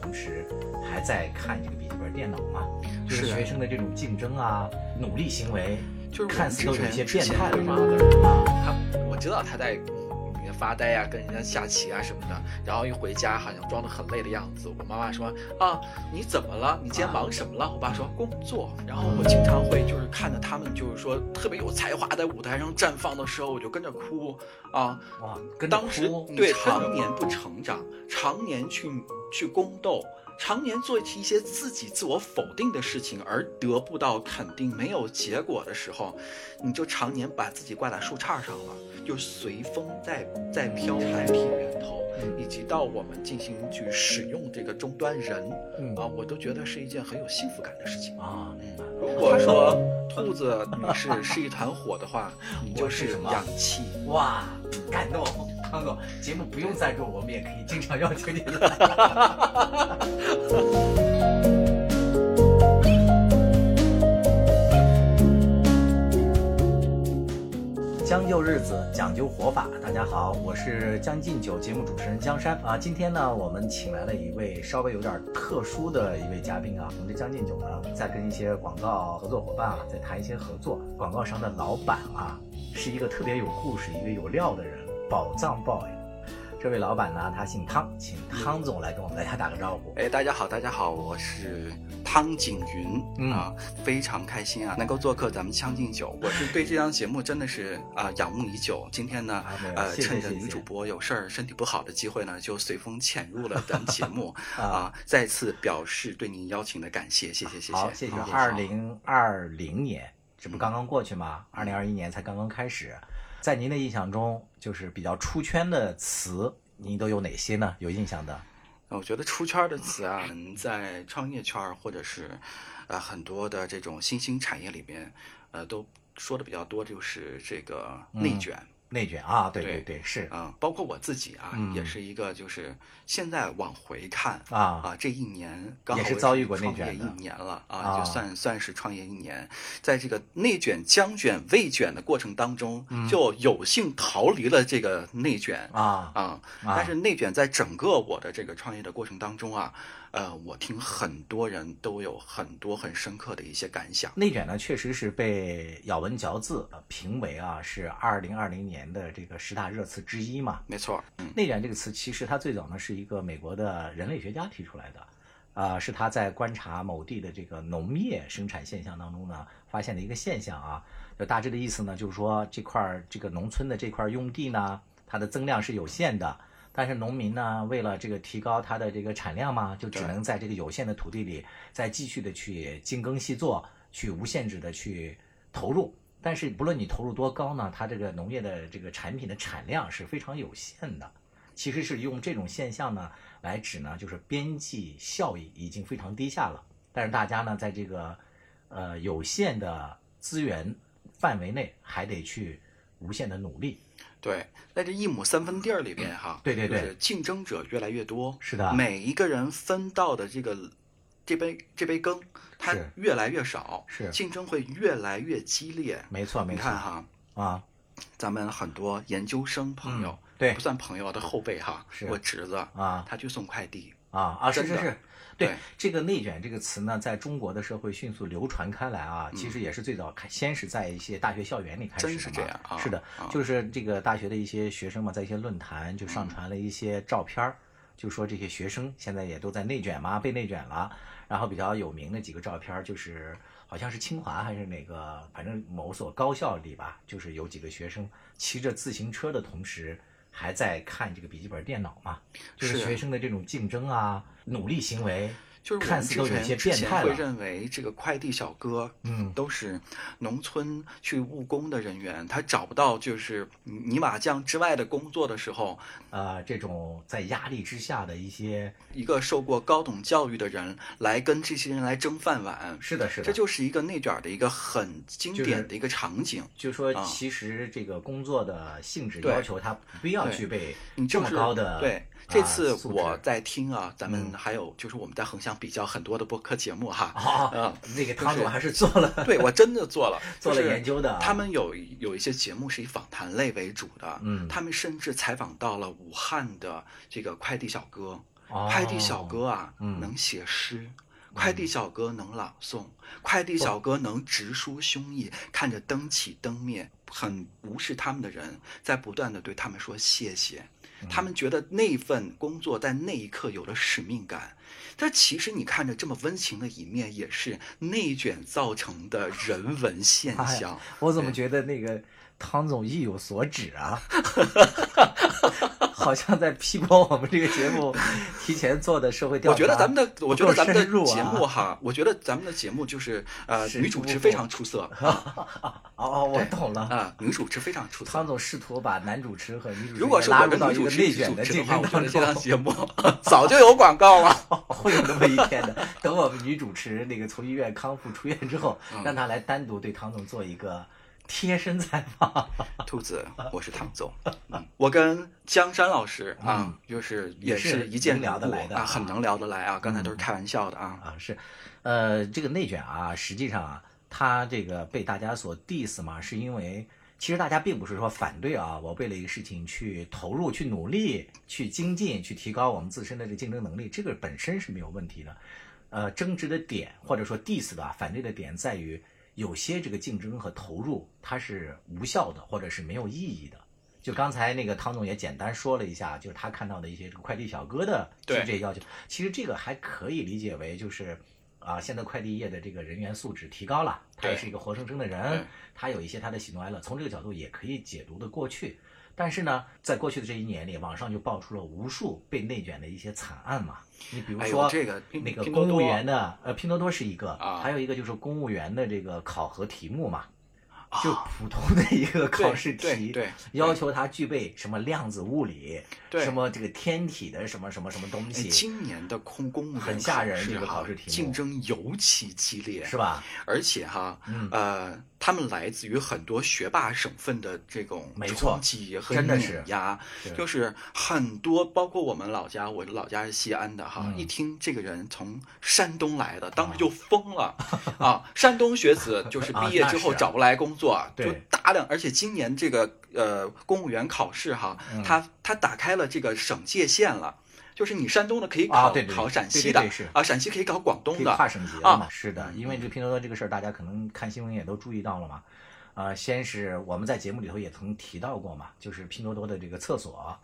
同时，还在看这个笔记本电脑嘛？就是是学生的这种竞争啊、努力行为，就是看似都有一些变态的嘛妈的啊。他我知道他在发呆啊，跟人家下棋啊什么的，然后一回家好像装得很累的样子。我妈妈说啊，你怎么了？你今天忙什么了？我爸说工作。然后我经常会就是看着他们就是说特别有才华在舞台上绽放的时候，我就跟着哭啊。哇，跟当时对常年不成长，常年去去宫斗，常年做一些自己自我否定的事情，而得不到肯定、没有结果的时候，你就常年把自己挂在树杈上了，就随风在在飘。产品源头嗯以及到我们进行去使用这个终端人嗯啊，我都觉得是一件很有幸福感的事情。啊。如果说兔子女士是一团火的话，你就是氧气。哇，感动，康总，节目不用赞助，我们也可以经常邀请你来。将就日子，讲究活法。大家好，我是将进酒节目主持人江山啊。今天呢，我们请来了一位稍微有点特殊的一位嘉宾啊。我们这将进酒呢，在跟一些广告合作伙伴啊，在谈一些合作。广告商的老板啊，是一个特别有故事、一个有料的人，宝藏 boy。这位老板呢，他姓汤，请汤总来跟我们大家打个招呼。哎，大家好，大家好，我是汤景云、嗯啊，非常开心啊，能够做客咱们《将进酒》，我是对这档节目真的是啊、仰慕已久。今天呢啊，呃，趁着女主播有事儿、身体不好的机会呢，就随风潜入了咱们节目 啊啊，再次表示对您邀请的感谢，谢谢谢谢。好，谢谢。啊二零二零年，这不刚刚过去吗？二零二一年才刚刚开始，在您的印象中，就是比较出圈的词，您都有哪些呢？有印象的？我觉得出圈的词啊，嗯在创业圈或者是呃很多的这种新兴产业里面，呃，都说的比较多，就是这个内卷。内卷啊，对对对对，是啊、包括我自己啊，嗯也是一个，就是现在往回看啊这一年刚好也是遭遇过内创业卷的一年了啊，啊就算算是创业一年，在这个内卷、将卷、未卷的过程当中，就有幸逃离了这个内卷嗯啊，啊。但是内卷在整个我的这个创业的过程当中啊，呃，我听很多人都有很多很深刻的一些感想。内卷呢，确实是被咬文嚼字呃评为啊是二零二零年的这个十大热词之一嘛。没错，嗯，内卷这个词，其实它最早呢是一个美国的人类学家提出来的，啊、是他在观察某地的这个农业生产现象当中呢发现的一个现象啊。就大致的意思呢，就是说这块儿这个农村的这块用地呢，它的增量是有限的，但是农民呢为了这个提高它的这个产量嘛，就只能在这个有限的土地里再继续的去精耕细作，去无限制的去投入。但是不论你投入多高呢，它这个农业的这个产品的产量是非常有限的。其实是用这种现象呢来指呢，就是边际效益已经非常低下了。但是大家呢，在这个呃有限的资源范围内，还得去无限的努力。对，在这一亩三分地儿里边哈，对对对就是竞争者越来越多，是的。每一个人分到的这个这杯这杯羹，它越来越少，是。竞争会越来越激烈。没错，没错。你看哈，啊，咱们很多研究生朋友，嗯对。不算朋友的后辈哈，是。我侄子啊。他去送快递，啊啊！是真的是是，对对。这个“内卷”这个词呢，在中国的社会迅速流传开来啊，嗯其实也是最早开，先是在一些大学校园里开始的真是这样啊。是的啊，就是这个大学的一些学生嘛，在一些论坛就嗯。上传了一些照片儿，就说这些学生现在也都在内卷嘛，被内卷了。然后比较有名的几个照片儿，就是好像是清华还是哪个，反正某所高校里吧，就是有几个学生骑着自行车的同时。还在看这个笔记本电脑嘛，就是是学生的这种竞争啊、努力行为，就是看们之前似都有些变态会。认为这个快递小哥，嗯都是农村去务工的人员，他找不到就是泥瓦匠之外的工作的时候，呃，这种在压力之下的一些，一个受过高等教育的人来跟这些人来争饭碗，是的，是的，这就是一个内卷的一个很经典的一个场景。就是说啊其实这个工作的性质要求他不必要具备这么高的对，啊这次我在听啊，咱们嗯还有就是我们在横向比较很多的播客节目哈，啊嗯，那个就是汤总还是做了对我真的做了，做了研究的啊他们有有一些节目是以访谈类为主的，嗯他们甚至采访到了武汉的这个快递小哥，哦快递小哥啊，嗯能写诗。快递小哥能朗诵，快递小哥能直抒胸臆，看着灯起灯灭，很无视他们的人，在不断的对他们说谢谢。嗯他们觉得那份工作在那一刻有了使命感。但其实你看着这么温情的一面，也是内卷造成的人文现哎象。我怎么觉得那个汤总意有所指啊？好像在批驳我们这个节目提前做的社会调查。我觉得咱们的，我觉得咱们的节目哈，我觉得咱们的节目就是呃，是女主持非常出色 哦哦，我懂了。啊，女主持非常出色汤。总试图把男主持和女主持如果是拉入我跟女主持到一个内卷的竞我觉得这档，节目 早就有广告了。会有那么一天的。等我们女主持那个从医院康复出院之后，嗯让她来单独对汤总做一个贴身采访。兔子，我是唐总，嗯，我跟江山老师啊嗯，就是也也是是一见聊得来的啊很能聊得来啊。刚才都是开玩笑的啊。啊，是，呃，这个内卷啊，实际上啊，它这个被大家所 diss 嘛，是因为其实大家并不是说反对啊，我为了一个事情去投入、去努力、去精进、去提高我们自身的这个竞争能力，这个本身是没有问题的。呃，争执的点或者说 diss 的啊反对的点在于，有些这个竞争和投入它是无效的，或者是没有意义的。就刚才那个汤总也简单说了一下，就是他看到的一些这个快递小哥的对这些要求，其实这个还可以理解为就是。啊，现在快递业的这个人员素质提高了，他也是一个活生生的人，他有一些他的喜怒哀乐，从这个角度也可以解读的过去。但是呢，在过去的这一年里，网上就爆出了无数被内卷的一些惨案嘛。你比如说，这个那个公务员的，呃，拼多多是一个，啊。还有一个就是公务员的这个考核题目嘛，啊。就普通的一个考试题，对对要求他具备什么量子物理，对。什么这个天体的什么什么什么东哎，西，今年的空公务员很吓人这个考试题目。竞争尤其激烈，是吧？而且哈，嗯。呃，他们来自于很多学霸省份的这种冲击和碾压是，就是很多，包括我们老家，我的老家是西安的哈，嗯。一听这个人从山东来的，当时就疯了。啊！山东学子就是毕业之后找不来工作，对。就大量，而且今年这个呃公务员考试哈，嗯。他他打开了这个省界线了。就是你山东的可以考、啊对对对考陕西的对对对是啊，陕西可以考广东的，跨省级了嘛？啊是的，因为这个拼多多这个事儿，大家可能看新闻也都注意到了嘛。呃，先是我们在节目里头也曾提到过嘛，就是拼多多的这个厕所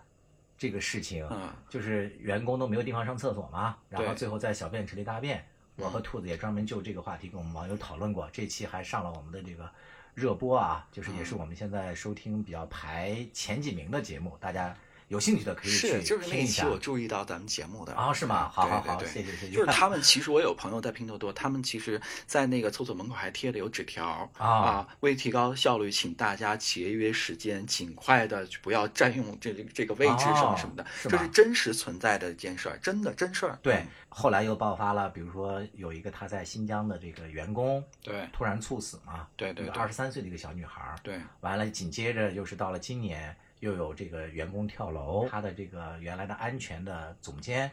这个事情，嗯就是员工都没有地方上厕所嘛，然后最后在小便池里大便。我和兔子也专门就这个话题跟我们网友讨论过，这期还上了我们的这个热播啊，就是也嗯是我们现在收听比较排前几名的节目，大家有兴趣的可以去是，就是那一期我注意到咱们节目的。啊是吗？好好好对对对。谢谢谢谢。就是他们其实我有朋友在拼多多，他们其实在那个厕所门口还贴的有纸条啊。为提高效率，请大家节约时间，尽快的不要占用这这这个位置什么什么的。哦，是这是真实存在的一件事儿，真的真事儿。对嗯，后来又爆发了，比如说有一个他在新疆的这个员工对。突然猝死嘛，对对对。二十三岁的一个小女孩儿，对。完了紧接着又是到了今年，又有这个员工跳楼，他的这个原来的安全的总监，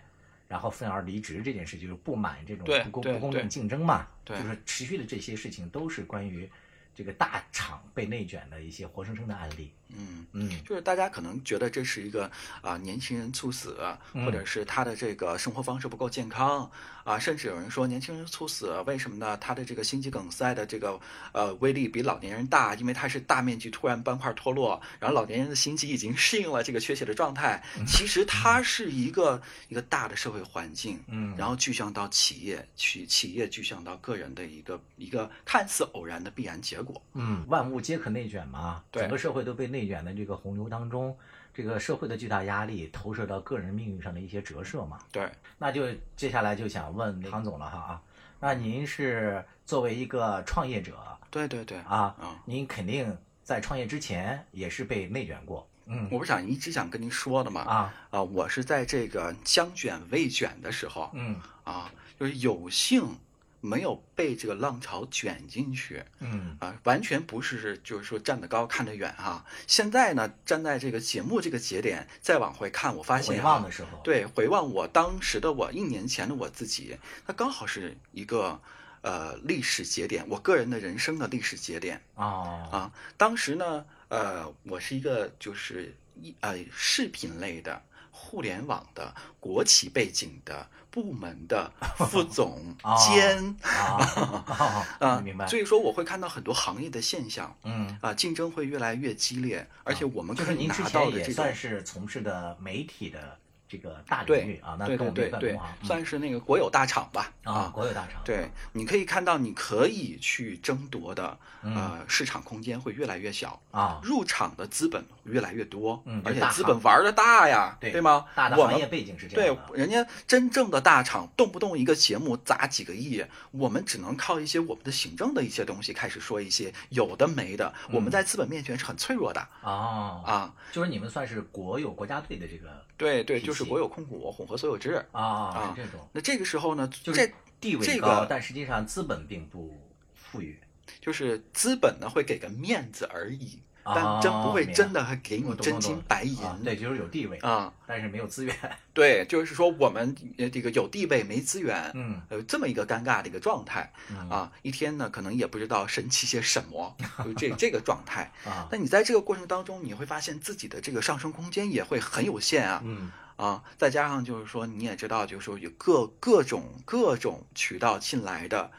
然后愤而离职这件事，就是不满这种不公不公正竞争嘛，就是持续的这些事情都是关于这个大厂被内卷的一些活生生的案例，嗯。嗯就是大家可能觉得这是一个啊、年轻人猝死，嗯或者是他的这个生活方式不够健康啊，甚至有人说年轻人猝死为什么呢？他的这个心肌梗塞的这个呃威力比老年人大，因为他是大面积突然斑块脱落，然后老年人的心肌已经 适应了这个缺血的状态。其实它是一个一个大的社会环境，嗯然后具象到企业，去企业具象到个人的一个一个看似偶然的必然结果。嗯，万物皆可内卷嘛，对整个社会都被内卷的这个洪流当中，这个社会的巨大压力投射到个人命运上的一些折射嘛。对，那就接下来就想问唐总了哈啊，那您是作为一个创业者对对对，啊嗯，您肯定在创业之前也是被内卷过，嗯我不想一直想跟您说的嘛，啊啊，我是在这个将卷未卷的时候嗯啊，就是有幸没有被这个浪潮卷进去嗯啊，完全不是就是说站得高看得远哈。现在呢，站在这个节目这个节点再往回看，我发现回望的时候，对，回望我当时的我，一年前的我自己，那刚好是一个呃历史节点，我个人的人生的历史节点。哦啊，当时呢，呃，我是一个就是一呃视频类的互联网的、国企背景的、部门的 副总哦监 啊明白。所以说我会看到很多行业的现象嗯，啊，竞争会越来越激烈，而且我们就可以拿到的这种也算是从事的媒体的这个大领对域啊，那对跟我们对对算是那个国有大厂吧啊，国有大厂。对，你可以看到，你可以去争夺的，嗯呃，市场空间会越来越小，啊，入场的资本越来越多，嗯而且资本玩的大呀，对吗？大的行业背景是这样对。人家真正的大厂，动不动一个节目砸几个亿，我们只能靠一些我们的行政的一些东西开始说一些有的没的，我们在资本面前是很脆弱的啊，啊。就是你们算是国有国家队的这个对对，就是系国有控股、混合所有制。啊，啊是这种，那这个时候呢，就是地位这高，个但实际上资本并不富裕。就是资本呢会给个面子而已，哦但真不会真的还给你真金白银。啊对，就是有地位，啊，但是没有资源。对，就是说我们呃这个有地位没资源，嗯呃这么一个尴尬的一个状态嗯啊，一天呢可能也不知道神奇些什么，就这这个状态。啊，但你在这个过程当中，你会发现自己的这个上升空间也会很有限啊嗯啊！再加上就是说，你也知道，就是说有各各种各种渠道进来的，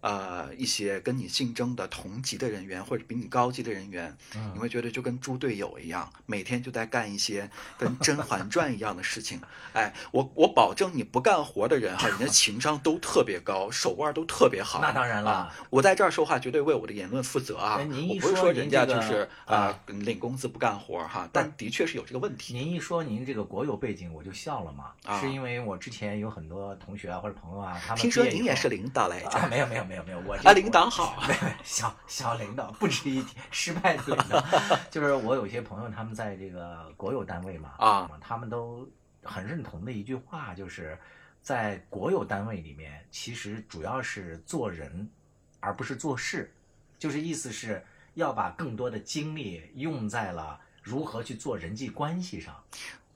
呃，一些跟你竞争的同级的人员或者比你高级的人员，你嗯会觉得就跟猪队友一样，每天就在干一些跟《甄嬛传》一样的事情。哎，我我保证你不干活的人哈，人家情商都特别高，手腕都特别好。那当然了啊，我在这儿说话绝对为我的言论负责啊哎。您一我不是说人家就是啊啊领工资不干活哈，但的确是有这个问题。您一说您这个国有背景，我就笑了嘛，啊是因为我之前有很多同学啊或者朋友啊，他们听说您也是领导来着啊，没有没有没有没有，我啊，领导好。小小领导不值一提，失败的领导，就是我有一些朋友，他们在这个国有单位嘛，啊，他们都很认同的一句话，就是在国有单位里面，其实主要是做人，而不是做事，就是意思是要把更多的精力用在了如何去做人际关系上，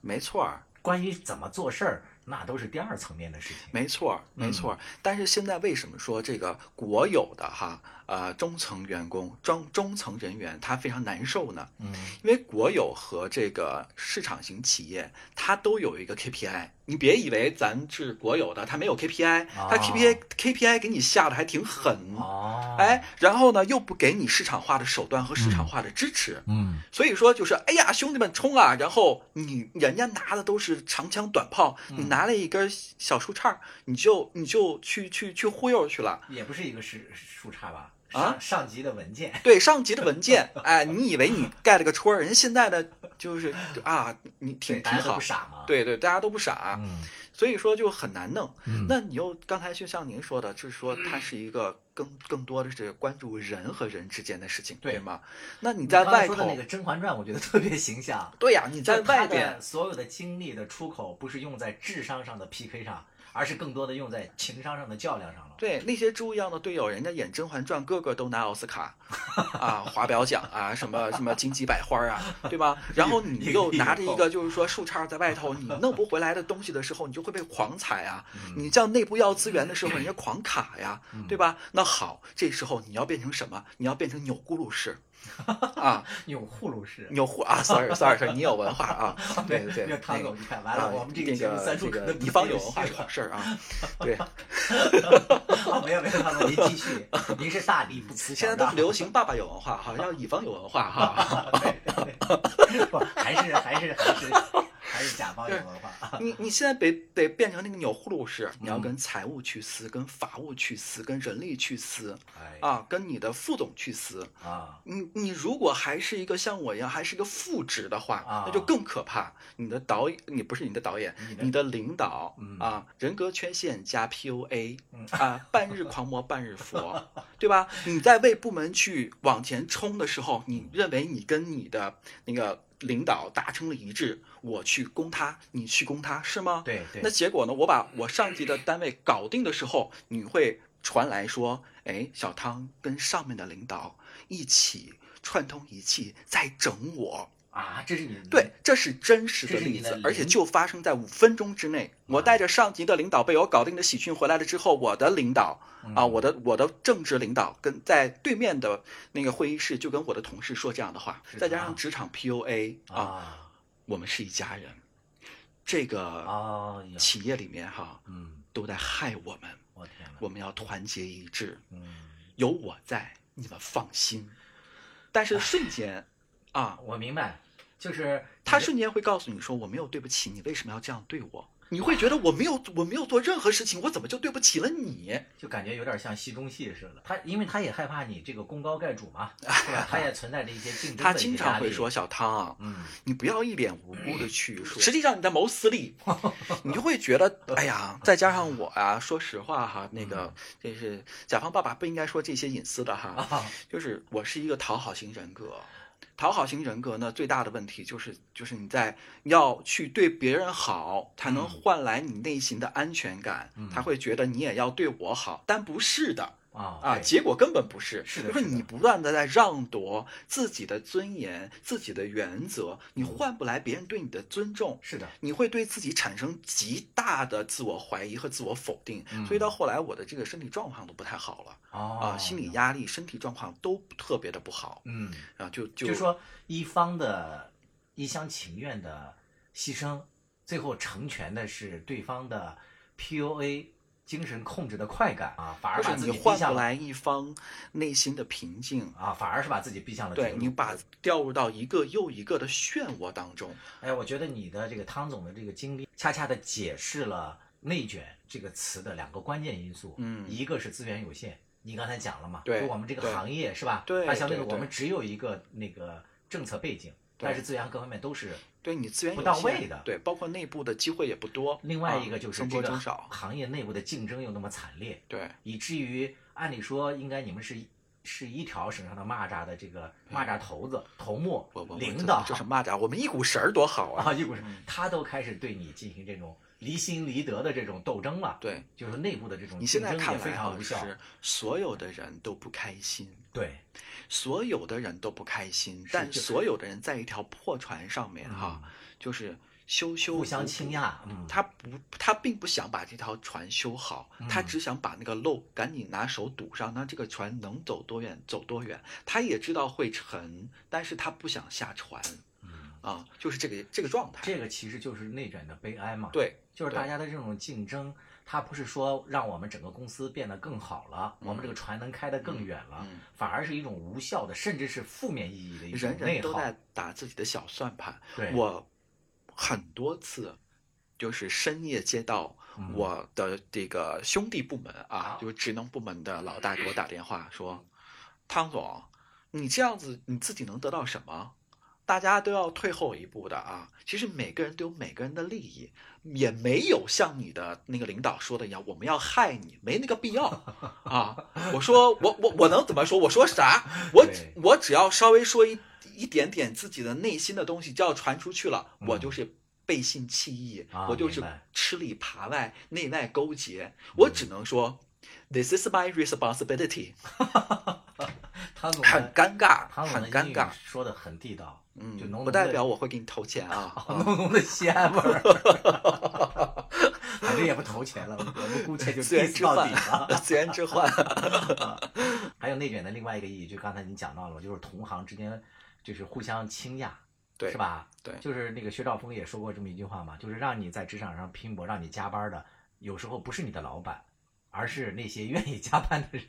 没错儿，关于怎么做事儿，那都是第二层面的事情。没错儿，没错儿。但是现在为什么说这个国有的哈呃中层员工、中中层人员他非常难受呢？嗯因为国有和这个市场型企业，它都有一个 KPI。你别以为咱是国有的，它没有 KPI，它哦 KPI KPI 给你下的还挺狠。哦，哎，然后呢，又不给你市场化的手段和市场化的支持，嗯所以说就是，哎呀，兄弟们冲啊！然后你人家拿的都是长枪短炮，嗯你拿了一根小树杈，你就你就去去去忽悠去了。也不是一个树树杈吧？啊？上上级的文件。对上级的文件，哎，你以为你盖了个戳儿，人现在的就是啊，你挺挺好。对对，大家都不傻，嗯。所以说就很难弄。嗯。那你又刚才就像您说的，就是说它是一个更更多的是关注人和人之间的事情，对。对吗？那你在外头说的那个《甄嬛传》，我觉得特别形象。对呀，你在外边，所有的精力的出口，不是用在智商上的 PK 上，而是更多的用在情商上的较量上了。对那些猪一样的队友，人家演《甄嬛传》，个个都拿奥斯卡啊、华表奖啊，什么什么金鸡百花啊，对吧？然后你又拿着一个就是说树杈在外头，你弄不回来的东西的时候，你就会被狂踩啊。你这样内部要资源的时候，人家狂卡呀，对吧？那好，这时候你要变成什么？你要变成钮钴禄式啊，有护路式。钮祜啊，sorry sorry sorry，你有文化啊，对对唐总，那个你看完了，啊我们这个那节目三处可能个一方有文化是好事儿啊，对。啊，没有没有，唐总您继续，您是大理不辞现在小大，都流行爸爸有文化，好像要乙方有文化哈。对对对，不还是还是还是还是甲方有文化。你 你现在得得变成那个钮祜禄式，你要跟财务去撕，跟法务去撕，跟人力去撕哎啊，跟你的副总去撕。啊，你你如果还是一个像我一样，还是一个副职的话，啊那就更可怕。你的导演，你不是你的导演，你的你的领导嗯啊，人格缺陷加 PUA 嗯啊，半日狂魔半日佛，对吧？你在为部门去往前冲的时候，你认为你跟你的那个领导达成了一致，我去攻他，你去攻他，是吗？对对那结果呢？我把我上级的单位搞定的时候，你会传来说，哎，小汤跟上面的领导一起串通一气在整我。啊，这是你对，这是真实的的例子，而且就发生在五分钟之内。我带着上级的领导被我搞定的喜讯回来了之后，我的领导嗯啊，我的我的政治领导跟在对面的那个会议室就跟我的同事说这样的话，再加啊上职场 PUA 啊，啊，我们是一家人。这个企业里面哈，嗯，都在害我们。我天哪，我们要团结一致，嗯，有我在，你们放心。但是瞬间，啊，我明白，就是他瞬间会告诉你说：“我没有对不起你，为什么要这样对我？”你会觉得我没有我没有做任何事情，我怎么就对不起了你？就感觉有点像戏中戏似的。他因为他也害怕你这个功高盖主嘛，对吧？他也存在着一些竞争的他经常会说：“小汤啊，嗯，你不要一脸无辜的去说，实际上你在谋私利，你就会觉得，哎呀，再加上我啊，说实话哈，那个这是甲方爸爸不应该说这些隐私的哈，啊，就是我是一个讨好型人格。讨好型人格呢，最大的问题就是，就是你在要去对别人好，才能嗯换来你内心的安全感。嗯他会觉得你也要对我好，但不是的啊啊，结果根本不是。就是的，就是你不断的在让夺自己的尊严、自己的原则，你换不来别人对你的尊重。是的，你会对自己产生极大的自我怀疑和自我否定，嗯所以到后来我的这个身体状况都不太好了。哦啊，心理压力、身体状况都特别的不好嗯，啊，就就就说一方的一厢情愿的牺牲，最后成全的是对方的 PUA 精神控制的快感啊，反而把自己逼向来一方内心的平静，啊，反而是把自己逼向了对你把掉入到一个又一个的漩涡当中。哎，我觉得你的这个汤总的这个经历，恰恰的解释了“内卷”这个词的两个关键因素。嗯一个是资源有限，你刚才讲了嘛，对就我们这个行业是吧？对它相对的对对我们只有一个那个政策背景，对但是资源各方面都是。对你资源不到位的对，包括内部的机会也不多。另外一啊个就是这个行业内部的竞争又那么惨烈，对以至于按理说应该你们是是一条绳上的蚂蚱的这个蚂蚱头子、头目领导，就是蚂蚱，我们一股绳儿多好啊！啊，一股绳他都开始对你进行这种离心离德的这种斗争了。对就是内部的这种你现在看来啊，非常无效。是所有的人都不开心，对，所有的人都不开心，但所有的人在一条破船上面哈，就是修修互相倾轧。嗯，他不，他并不想把这条船修好，他嗯只想把那个漏赶紧拿手堵上，那这个船能走多远走多远。他也知道会沉，但是他不想下船，啊，就是这个这个状态。嗯这个其实就是内卷的悲哀嘛。，对，就是大家的这种竞争，它不是说让我们整个公司变得更好了，我们这个船能开得更远了，嗯反而是一种无效的，甚至是负面意义的一种人内耗。人都在打自己的小算盘。我很多次就是深夜接到嗯我的这个兄弟部门啊啊，就是职能部门的老大给我打电话说：“汤总，你这样子你自己能得到什么？大家都要退后一步的啊！其实每个人都有每个人的利益，也没有像你的那个领导说的一样，我们要害你，没那个必要 啊！我说我我我能怎么说？我说啥？我我只要稍微说一一点点自己的内心的东西，就要传出去了，我就是背信弃义，啊我就是吃里扒外、内外勾结，我只能说。This is my responsibility，汤总很的尴尬，汤总的英语很尴尬。说的很地道，嗯就浓，浓不代表我会给你投钱啊。啊 浓浓的西安味儿。反正也不投钱了，我们姑且就资源到底换了。，资源置换。还有内卷的另外一个意义，就刚才你讲到了，就是同行之间就是互相倾轧，对是吧？对就是那个薛兆丰也说过这么一句话嘛，就是让你在职场上拼搏，让你加班的，有时候不是你的老板，而是那些愿意加班的人。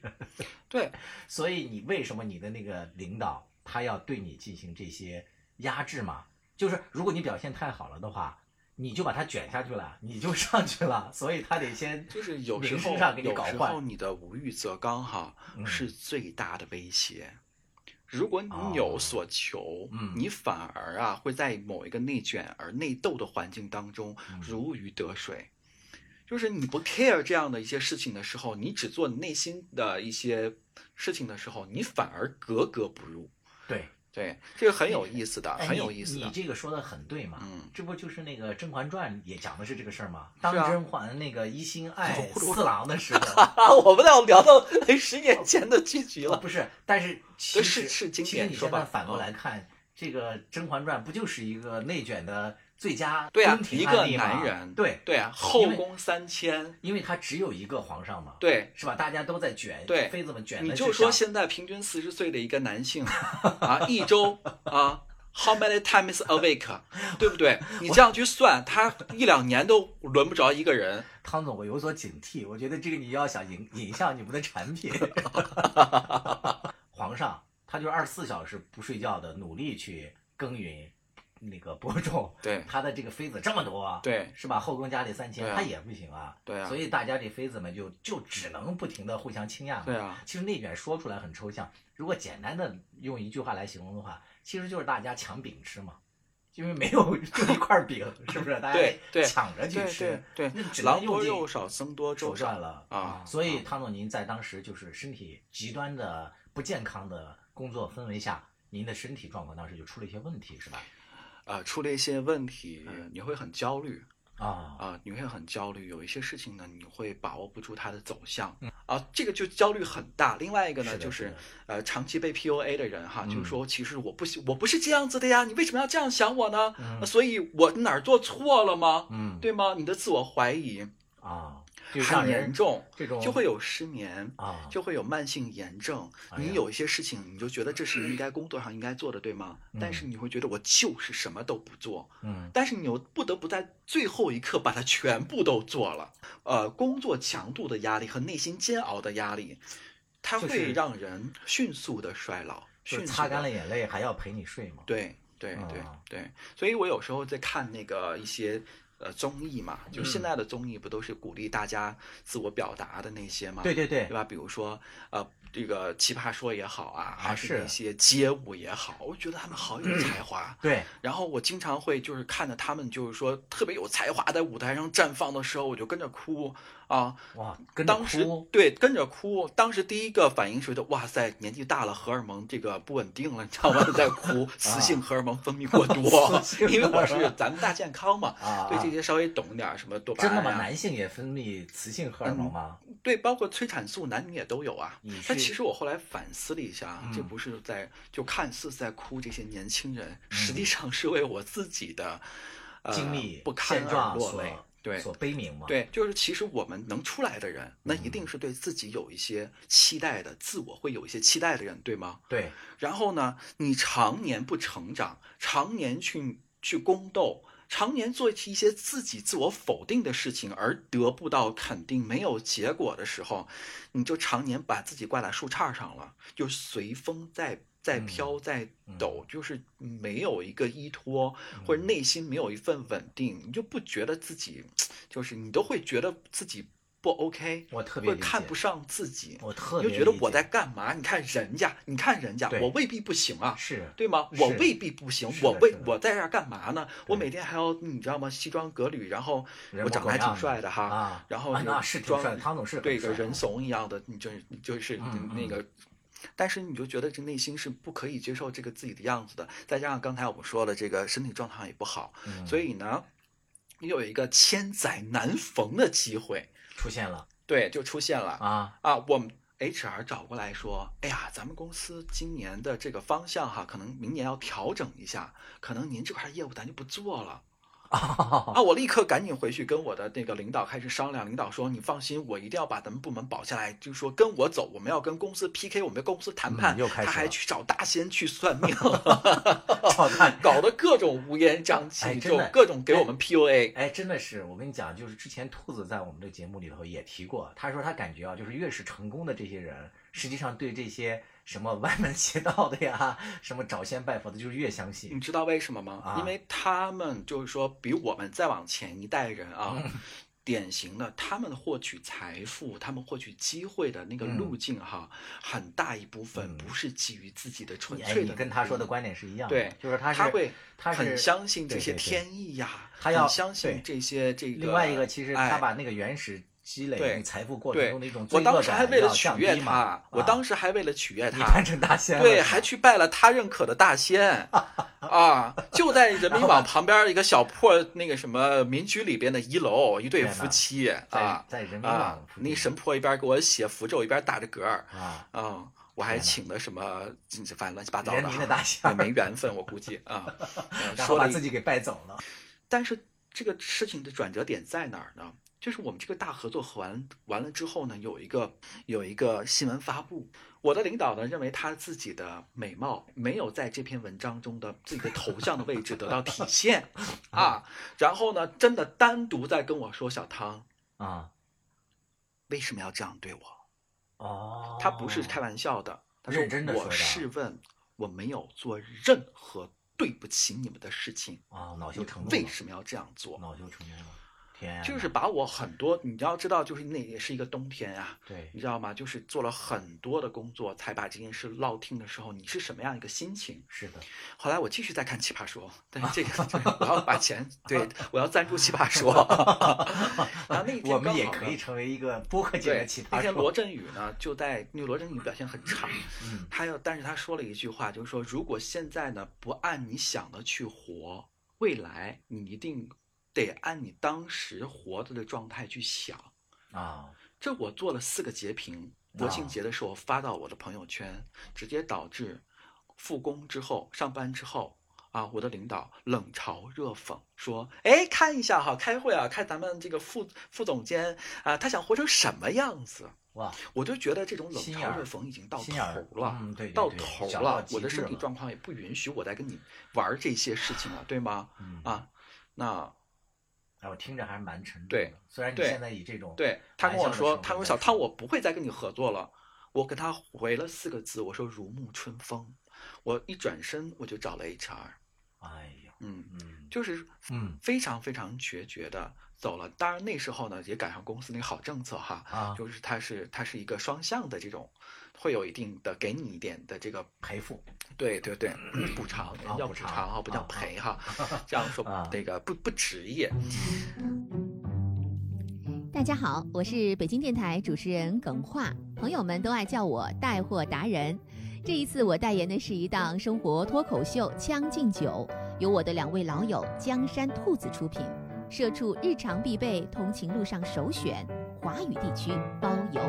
对，所以你为什么你的那个领导他要对你进行这些压制嘛？就是如果你表现太好了的话，你就把它卷下去了，你就上去了，所以他得先就是有时候有时候你的无欲则刚哈嗯是最大的威胁。如果你哦有所求，嗯你反而啊会在某一个内卷而内斗的环境当中嗯如鱼得水。就是你不 care 这样的一些事情的时候，你只做内心的一些事情的时候，你反而格格不入。对。对，这个很有意思的，哎很有意思的你。这个说的很对嘛，嗯这不就是那个《甄嬛传》也讲的是这个事儿吗？当甄嬛那个一心爱 我四郎的时候，啊，我们要聊到十年前的剧集了。哦不是，但是其实是经其实你现在反过嗯来看，这个《甄嬛传》不就是一个内卷的最佳对啊一个男人，对，对啊，后宫三千，因为他只有一个皇上嘛，对，是吧？大家都在卷，对妃子们卷你就说现在平均四十岁的一个男性啊，一周啊 How many times a week，对不对？你这样去算，他一两年都轮不着一个人。汤总，我有所警惕，我觉得这个你要想影影响你们的产品。皇上他就是二十四小时不睡觉的努力去耕耘那个播种，对他的这个妃子这么多，对是吧？后宫佳丽三千，他也不行啊。对啊所以大家这妃子们就就只能不停的互相倾轧嘛。对啊，其实内卷说出来很抽象，如果简单的用一句话来形容的话，其实就是大家抢饼吃嘛，因为没有就一块饼，是不是？大家抢着去吃对，对那只，能多用尽肉少，僧多粥少手段了啊。所以汤总，您在当时就是身体极端的不健康的工作氛围下，您的身体状况当时就出了一些问题，是吧？呃，出了一些问题，你会很焦虑啊啊、你会很焦虑。有一些事情呢，你会把握不住它的走向啊，这个就焦虑很大。另外一个呢，就是呃，长期被 PUA 的人哈，就是嗯说，其实我不喜，我不是这样子的呀，你为什么要这样想我呢？所以我哪儿做错了吗？嗯，对吗？你的自我怀疑啊，很严重，这种就会有失眠。啊，就会有慢性炎症。哎你有一些事情，你就觉得这是应该工作上应该做的，对吗？但是你会觉得我就是什么都不做，嗯但是你又不得不在最后一刻把它全部都做了。呃，工作强度的压力和内心煎熬的压力，它会让人迅速的衰老，迅速就是擦干了眼泪还要陪你睡吗。对对对啊对，所以我有时候在看那个一些呃综艺嘛，就嗯现在的综艺不都是鼓励大家自我表达的那些嘛？对对对对，吧？比如说呃，这个奇葩说也好啊，还是是那些街舞也好，我觉得他们好有才华。对，然后我经常会就是看着他们就是说特别有才华在舞台上绽放的时候，我就跟着哭啊。哇，跟着当时哭，对跟着哭，当时第一个反应是觉得哇塞，年纪大了，荷尔蒙这个不稳定了，你知道吗？在哭，雌性荷尔蒙分泌过多 因为我是咱们大健康嘛，啊对这些稍微懂一点儿什么多巴真的吗？男性也分泌雌性荷尔蒙吗？对，包括催产素，男女也都有啊。但其实我后来反思了一下，这嗯不是在就看似在哭这些年轻人，实际上是为我自己的呃经历不堪而现状落泪。对所悲鸣嘛。，对，就是其实我们能出来的人，那一定是对自己有一些期待的，自我会有一些期待的人，对吗？对，然后呢，你常年不成长，常年去去宫斗，常年做一些自己自我否定的事情，而得不到肯定、没有结果的时候，你就常年把自己挂在树杈上了，就随风在在嗯飘，在抖，就是没有一个依托，或者内心没有一份稳定，你就不觉得自己，就是你都会觉得自己不 OK，我特别会看不上自己。我特别你就觉得我在干嘛？你看人家，你看人家，我未必不行啊，是对吗？我未必不行，我为是的是的我在这儿干嘛呢？我每天还要你知道吗？西装革履，然后我长得还挺帅的哈，啊然后是挺装帅的汤总是对个人怂一样的，你就是你就是嗯那个。但是你就觉得这内心是不可以接受这个自己的样子的，再加上刚才我们说了，这个身体状况也不好，嗯所以呢，你有一个千载难逢的机会，出现了。对，就出现了。啊，啊，我们 HR 找过来说，哎呀，咱们公司今年的这个方向哈，可能明年要调整一下，可能您这块业务咱就不做了。啊！我立刻赶紧回去跟我的那个领导开始商量。领导说：“你放心，我一定要把咱们部门保下来。就是说跟我走，我们要跟公司 PK，我们跟公司谈判。嗯又开始他还去找大仙去算命，操蛋搞得各种乌烟瘴气，就各种给我们 PUA。哎，真的是，我跟你讲，就是之前兔子在我们的节目里头也提过，他说他感觉啊，就是越是成功的这些人，实际上对这些什么歪门邪道的呀，什么找仙拜佛的，就是越相信你。知道为什么吗？啊因为他们就是说，比我们再往前一代人啊，嗯 典型的他们获取财富、他们获取机会的那个嗯路径哈，很大一部分嗯不是基于自己的纯哎，粹的。你跟他说的观点是一样的，对就是他是他会他是很相信这些天意呀，他要相信这些这个。另外一个，其实他哎把那个原始积累财富过程对中的一种，我罪恶当时还为了取悦他，我啊当时还为了取悦他你扮，成大仙了对，还去拜了他认可的大仙 啊，就在人民网旁边一个小破那个什么民居里边的一楼，一对夫妻啊在人民啊网，那神婆一边给我写符咒，一边打着嗝儿啊，嗯。我还请的什么，反正乱七八糟的人民的大仙也没缘分，我估计啊。嗯然后说把自己给拜走了。但是这个事情的转折点在哪儿呢？就是我们这个大合作完完了之后呢，有一个有一个新闻发布，我的领导呢认为他自己的美貌没有在这篇文章中的自己的头像的位置得到体现 啊，然后呢，真的单独在跟我说小汤啊，为什么要这样对我？哦，他不是开玩笑的，他说我试问，我没有做任何对不起你们的事情，啊，恼羞成怒，为什么要这样做？恼羞成怒了？天哪，就是把我很多，你要知道，就是那也是一个冬天啊、对你知道吗？就是做了很多的工作，才把这件事落听的时候，你是什么样一个心情？是的，后来我继续在看《奇葩说》，但是这个这 个我要把钱，对我要赞助《奇葩说》然后那一天我们也可以成为一个播客界对的奇葩说那天罗。振宇呢，就在那个罗振宇表现很差，嗯他要，但是他说了一句话，就是说，如果现在呢不按你想的去活，未来你一定得按你当时活着的状态去想。啊，这我做了四个截屏，国庆节的时候发到我的朋友圈，直接导致复工之后、上班之后啊，我的领导冷嘲热讽说：“哎，看一下哈，开会啊，看咱们这个副副总监啊，他想活成什么样子。”哇，我就觉得这种冷嘲热讽已经到头了，嗯对对到头了，我的身体状况也不允许我再跟你玩这些事情了，对吗？嗯啊，那哎，我听着还是蛮沉重对的。虽然你现在以这种对他跟我说，他说小汤，我不会再跟你合作了。我跟他回了四个字，我说如沐春风。我一转身我就找了 HR，哎呀，嗯，嗯就是嗯非常非常决绝的走了。当然那时候呢也赶上公司那个好政策哈，啊，就是它是它是一个双向的这种，会有一定的给你一点的这个赔付对对对，补偿要补偿哈，不叫啊啊赔哈，这样说啊那个不不职业。大家好，我是北京电台主持人耿化，朋友们都爱叫我带货达人。这一次我代言的是一档生活脱口秀《将进酒》，由我的两位老友江山兔子出品，社畜日常必备，通勤路上首选，华语地区包邮。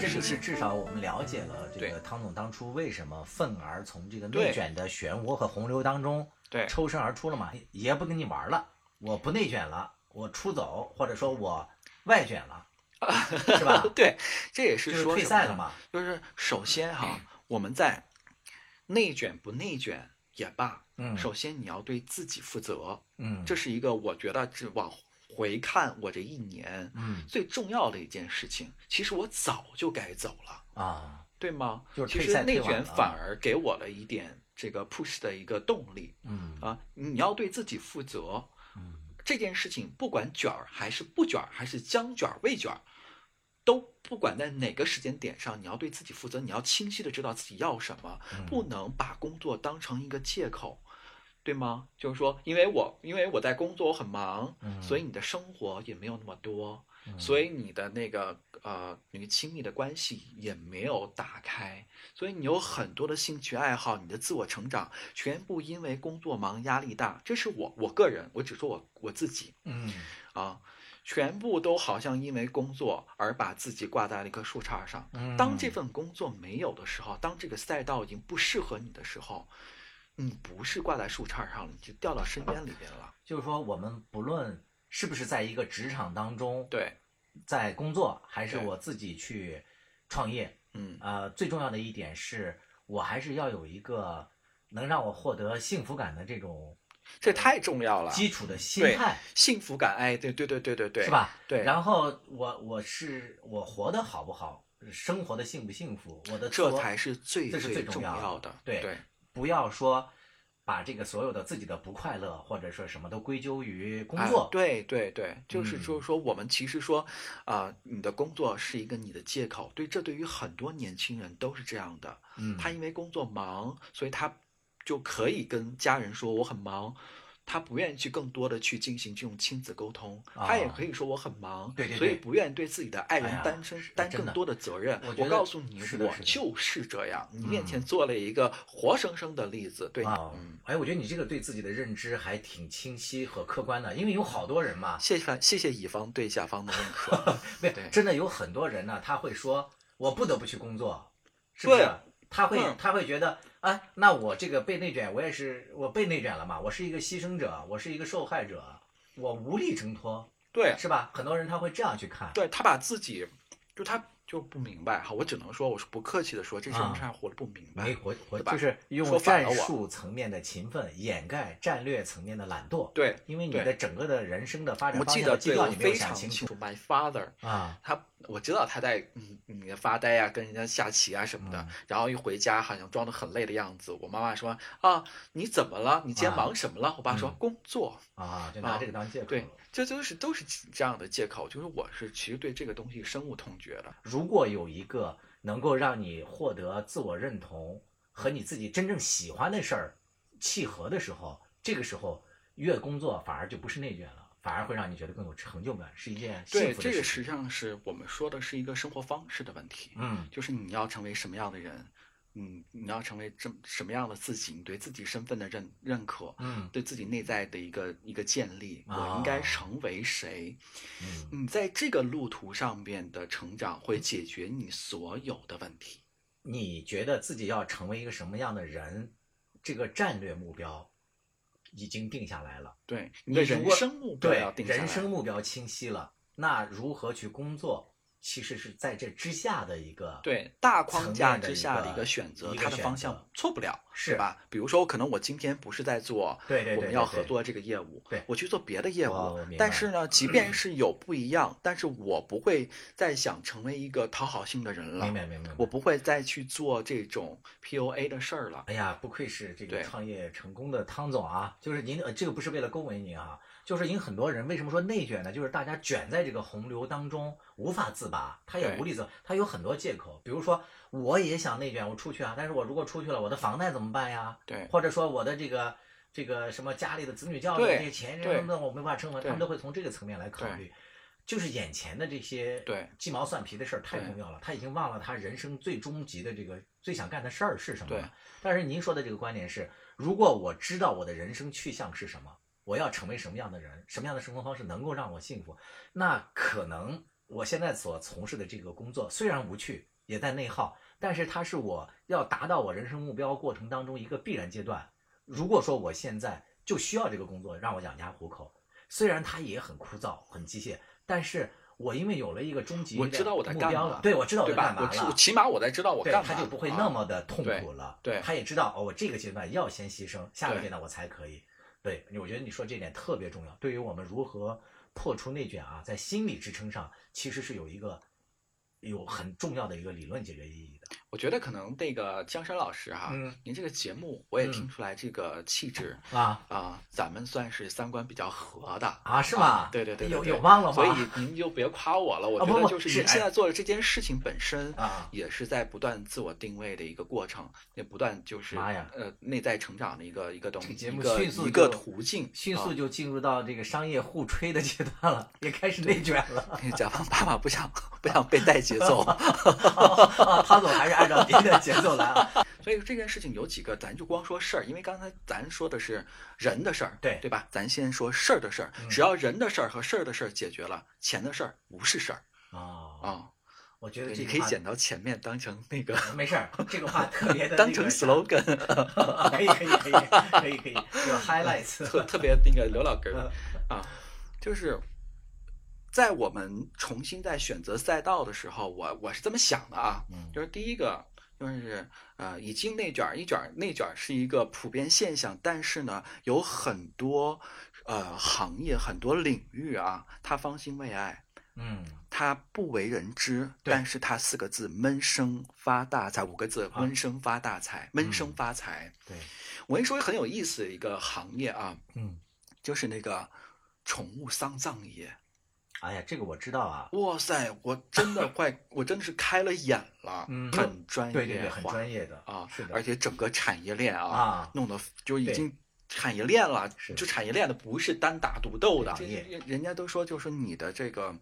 这就是至少我们了解了这个汤总当初为什么愤而从这个内卷的漩涡和洪流当中对抽身而出了嘛？爷不跟你玩了，我不内卷了，我出走，或者说我外卷了，是吧？对，这也是退赛了嘛？就是首先哈，我们在内卷不内卷也罢，嗯首先你要对自己负责，嗯，这是一个我觉得这往回看我这一年嗯最重要的一件事情。其实我早就该走了，啊，对吗？就是内卷反而给我了一点这个 push 的一个动力嗯啊！你要对自己负责，嗯这件事情不管卷儿还是不卷儿，还是将卷儿未卷儿，都不管在哪个时间点上，你要对自己负责，你要清晰的知道自己要什么，嗯不能把工作当成一个借口，对吗？就是说，因为我因为我在工作我很忙，嗯所以你的生活也没有那么多，嗯所以你的那个呃那个亲密的关系也没有打开，所以你有很多的兴趣爱好，你的自我成长全部因为工作忙压力大，这是我我个人，我只说我我自己嗯啊，全部都好像因为工作而把自己挂在了一棵树杈上。嗯，当这份工作没有的时候，当这个赛道已经不适合你的时候，你不是挂在树杈上了，你就掉到深渊里边了。就是说，我们不论是不是在一个职场当中，对，在工作，还是我自己去创业，嗯，呃，最重要的一点是我还是要有一个能让我获得幸福感的这种这太重要了。基础的心对态，幸福感，哎，对对对对对对，是？吧？对然后我我是我活得好不好，生活的幸不幸福，我的这才是最这是最重重要要的。对对不要说把这个所有的自己的不快乐或者说什么都归咎于工哎作，对对对，就是嗯就是说，我们其实说，啊、你的工作是一个你的借口，对，这对于很多年轻人都是这样的。嗯，他因为工作忙，所以他就可以跟家人说我很忙，他不愿意去更多的去进行这种亲子沟通，他也啊可以说我很忙，对对对所以不愿意对自己的爱人担身、是真的担更多的责任。我告诉你，我就是这样，你面嗯前做了一个活生生的例子，对，哎，我觉得你这个对自己的认知还挺清晰和客观的，因为有好多人嘛，谢谢谢谢乙方对甲方的认可，不对真的有很多人呢，他会说我不得不去工作，是不对是？他会嗯他会觉得，哎，那我这个被内卷，我也是我被内卷了嘛，我是一个牺牲者，我是一个受害者，我无力挣脱，对是吧？很多人他会这样去看。对，他把自己，就他就不明白哈，我只能说，我是不客气的说，这些人啊他活得不明白。没活活就是用战术层面的勤奋掩盖战略层面的懒惰。对，因为你的整个的人生的发展方向基调你没有非常想清楚清楚，My father，啊。他我知道他在嗯嗯发呆啊，跟人家下棋啊什么的，嗯然后一回家好像装得很累的样子。我妈妈说啊，你怎么了？你今天啊忙什么了？我爸说嗯工作。啊，就拿这个当借口。对，这就是都是这样的借口。就是我是其实对这个东西深恶痛绝的。如果有一个能够让你获得自我认同和你自己真正喜欢的事儿契合的时候，这个时候越工作反而就不是内卷了，反而会让你觉得更有成就感，是一件幸对，福的事情。这个实际上是我们说的是一个生活方式的问题。嗯就是你要成为什么样的人，嗯，你要成为这什么样的自己，你对自己身份的认认可，嗯对自己内在的一个一个建立，啊我应该成为谁？嗯你在这个路途上面的成长，会解决你所有的问题。你觉得自己要成为一个什么样的人，这个战略目标已经定下来了。对，你的人生目标对。人生目标清晰了，那如何去工作，其实是在这之下的一个对大框架之下的一个选择，它的方向错不了，是吧？比如说，可能我今天不是在做对我们要合作这个业务，对我去做别的业哦务但是呢，即 便是有不一样，但是我不会再想成为一个讨好性的人了明，白明白。我不会再去做这种 PUA 的事儿了。哎呀，不愧是这个创业成功的汤总啊！就是您，呃，这个不是为了恭维您啊，就是您很多人为什么说内卷呢？就是大家卷在这个洪流当中无法自拔，他也无力自，他有很多借口。比如说，我也想内卷，我出去啊，但是我如果出去了，我的房贷怎么办呀？对或者说我的这个这个什么家里的子女教育这些钱对什么的，我没办法生活，他们都会从这个层面来考虑。就是眼前的这些对鸡毛蒜皮的事儿太重要了，他已经忘了他人生最终极的这个最想干的事儿是什么了。但是您说的这个观点是，如果我知道我的人生去向是什么，我要成为什么样的人，什么样的生活方式能够让我幸福，那可能我现在所从事的这个工作虽然无趣，也在内耗，但是它是我要达到我人生目标过程当中一个必然阶段。如果说我现在就需要这个工作让我养家糊口，虽然它也很枯燥、很机械，但是我因为有了一个终极我知道我在目干嘛标了，对我知道我对吧？在干嘛我知我了。起码我在知道我对，干嘛，他就不会啊那么的痛苦了。对他也知道哦，我这个阶段要先牺牲，下个阶段我才可以。对，我觉得你说这点特别重要，对于我们如何破除内卷啊，在心理支撑上其实是有一个有很重要的一个理论解决意义的。我觉得可能那个江山老师哈，嗯您这个节目我也嗯听出来这个气质啊啊，咱们算是三观比较合的啊，是吗？对对对，对有对有忘了吗？所以您就别夸我了，我觉得就是您现在做的这件事情本身啊也是在不断自我定位的一个过程，也不断就是呃内在成长的一个一个东西，节目一个一个途径，迅速啊就进入到这个商业互吹的阶段了，也开始内卷了。甲方爸爸不想不想被带节奏，啊，汤总还是按照您的节奏来啊。所以这件事情有几个，咱就光说事儿，因为刚才咱说的是人的事儿，对对吧？咱先说事儿的事儿，嗯只要人的事儿和事儿的事儿解决了，钱的事儿不是事儿哦，啊。我觉得，你可以剪到前面当成那个没事儿，这个话特别的 当成 slogan，可以可以可以可以可以，有 highlights。特特别那个刘老根儿啊，就是在我们重新在选择赛道的时候，我我是这么想的啊，嗯。就是第一个就是呃，已经内卷儿，一卷儿内卷儿是一个普遍现象，但是呢，有很多呃行业、很多领域啊，它方兴未艾，嗯，它不为人知，对。但是它四个字闷声发大财，五个字啊。闷声发大财，闷声嗯发财。对，我跟你说很有意思的一个行业啊，嗯，就是那个宠物丧葬业。哎呀，这个我知道啊，哇塞，我真的快，我真的是开了眼了，嗯很专业，对对对，很专业的啊，是的，而且整个产业链啊，啊弄得就已经产业链了，就产业链的不是单打独斗的，这人人家都说就是你的这个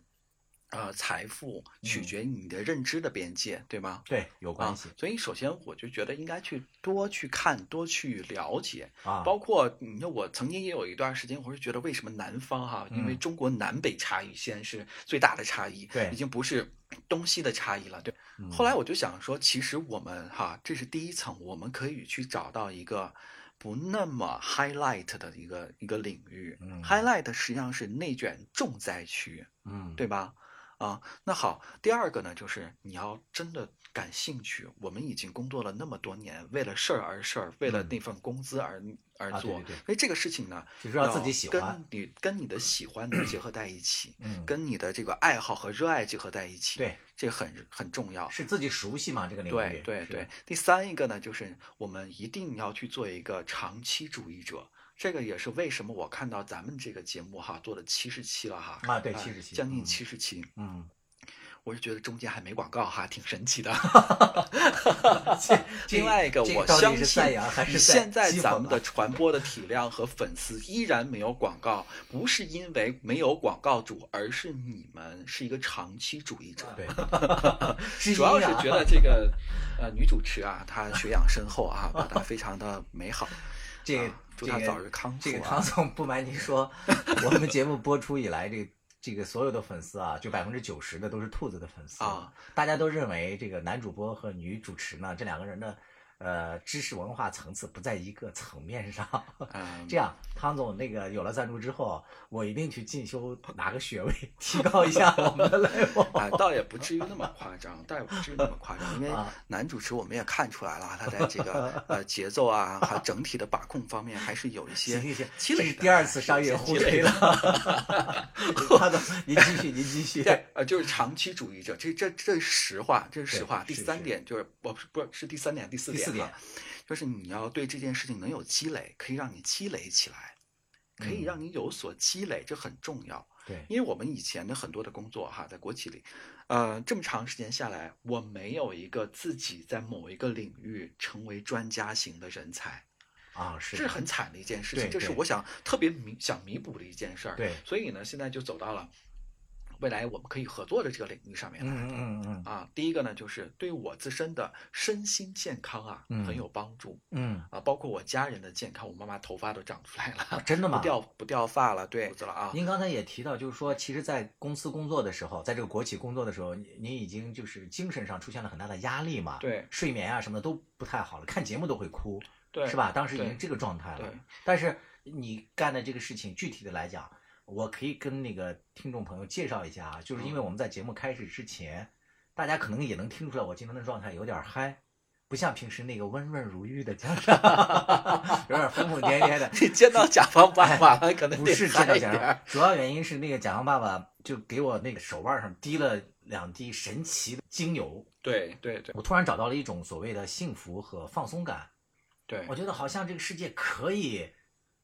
呃财富取嗯决于你的认知的边界，对吗？对有关系啊，所以首先我就觉得应该去多去看，多去了解，啊，包括你看，我曾经也有一段时间，我是觉得为什么南方哈，因为嗯中国南北差异现在是最大的差异，对已经不是东西的差异了，对。嗯后来我就想说，其实我们哈，这是第一层，我们可以去找到一个不那么 highlight 的一个一个领域。嗯 highlight 实际上是内卷重灾区，嗯，对吧？啊，那好，第二个呢，就是你要真的感兴趣。我们已经工作了那么多年，为了事儿而事儿，为了嗯那份工资而、而做，啊对对对所以这个事情呢，就是要自己喜欢跟你跟你的喜欢呢结合在一起，嗯，跟你的这个爱好和热爱结合在一起，对，这很很重要。是自己熟悉嘛这个领域，对对对，第三一个呢，就是我们一定要去做一个长期主义者。这个也是为什么我看到咱们这个节目哈做了七十期了哈啊对呃70期将近嗯七十期，嗯，我是觉得中间还没广告哈，挺神奇的。这另外一个，我相信还是在现在咱们的啊传播的体量和粉丝依然没有广告，不是因为没有广告主，而是你们是一个长期主义者。对，知主要是觉得这个呃女主持啊，她学养深厚啊，表达非常的美好。这个啊祝她这个早日康复这个啊唐总不瞒您说，我们节目播出以来，这个这个所有的粉丝啊，就百分之九十的都是兔子的粉丝啊。大家都认为这个男主播和女主持呢，这两个人的呃知识文化层次不在一个层面上。嗯，这样，汤总那个有了赞助之后，我一定去进修拿个学位，提高一下我们的 level。啊，倒也不至于那么 夸张，倒也不至于那么夸张，因为啊男主持我们也看出来了，他在这个呃节奏啊，还有整体的把控方面还是有一些积累。这是第二次商业互吹了。汤总，您继续，您继续。对，呃，就是长期主义者，这这这是实话，这是实话。第三点就是，我不是不是是第三点，第四第四点就是你要对这件事情能有积累，可以让你积累起来，可以嗯让你有所积累，这很重要。对，因为我们以前的很多的工作哈，在国企里，呃，这么长时间下来，我没有一个自己在某一个领域成为专家型的人才，啊，是这是很惨的一件事情，这是我想特别弥想弥补的一件事儿。对所以呢，现在就走到了未来我们可以合作的这个领域上面来。嗯嗯嗯啊，第一个呢，就是对我自身的身心健康啊，嗯。很有帮助。嗯。啊，包括我家人的健康，我妈妈头发都长出来了，嗯，真的吗？不？掉不掉发了，对，了啊，您刚才也提到，就是说，其实，在公司工作的时候，在这个国企工作的时候，您您已经就是精神上出现了很大的压力嘛，对。睡眠啊什么的都不太好了，看节目都会哭，对，是吧？当时已经这个状态了。对。但是你干的这个事情，具体的来讲，我可以跟那个听众朋友介绍一下啊，就是因为我们在节目开始之前，大家可能也能听出来我今天的状态有点嗨。不像平时那个温润如玉的江山，有点疯疯癫癫的。你见到甲方爸爸了，可能不是见到甲方，主要原因是那个甲方爸爸就给我那个手腕上滴了两滴神奇的精油，对对对我突然找到了一种所谓的幸福和放松感，对我，觉得好像这个世界可以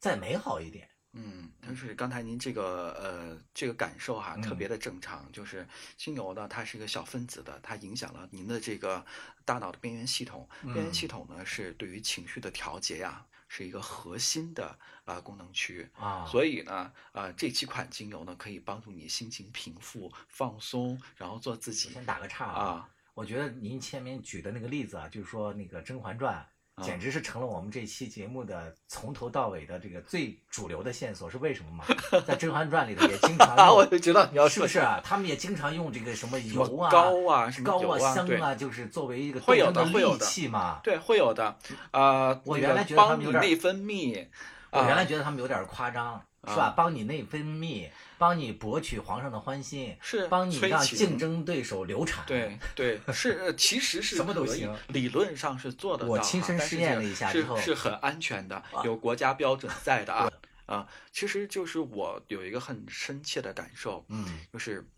再美好一点。嗯，但是刚才您这个呃这个感受哈，特嗯别的正常，就是精油呢，它是一个小分子的，它影响了您的这个大脑的边缘系统，边缘嗯系统呢是对于情绪的调节呀，是一个核心的啊、呃功能区。啊，所以呢，呃，这几款精油呢，可以帮助你心情平复、放松，然后做自己先打个岔啊。我觉得您前面举的那个例子啊，就是说那个《甄嬛传》。啊简直是成了我们这期节目的从头到尾的这个最主流的线索，是为什么吗？在《甄嬛传》里头也经常 用，我，就知道你要说是不是啊？他们也经常用这个什么油啊、膏啊，什么膏啊，香啊，就是作为一个会有的会有的器嘛。对，会有的。呃，我原来觉得他们有点内分泌，啊我原来觉得他们有点夸张，是吧？啊帮你内分泌，帮你博取皇上的欢心，是帮你让竞争对手流产。对对，是呃其实是 什么都行理论上是做得到哈。我亲身试验了一下之后是是很安全的啊，有国家标准在的啊啊。其实就是我有一个很深切的感受，嗯就是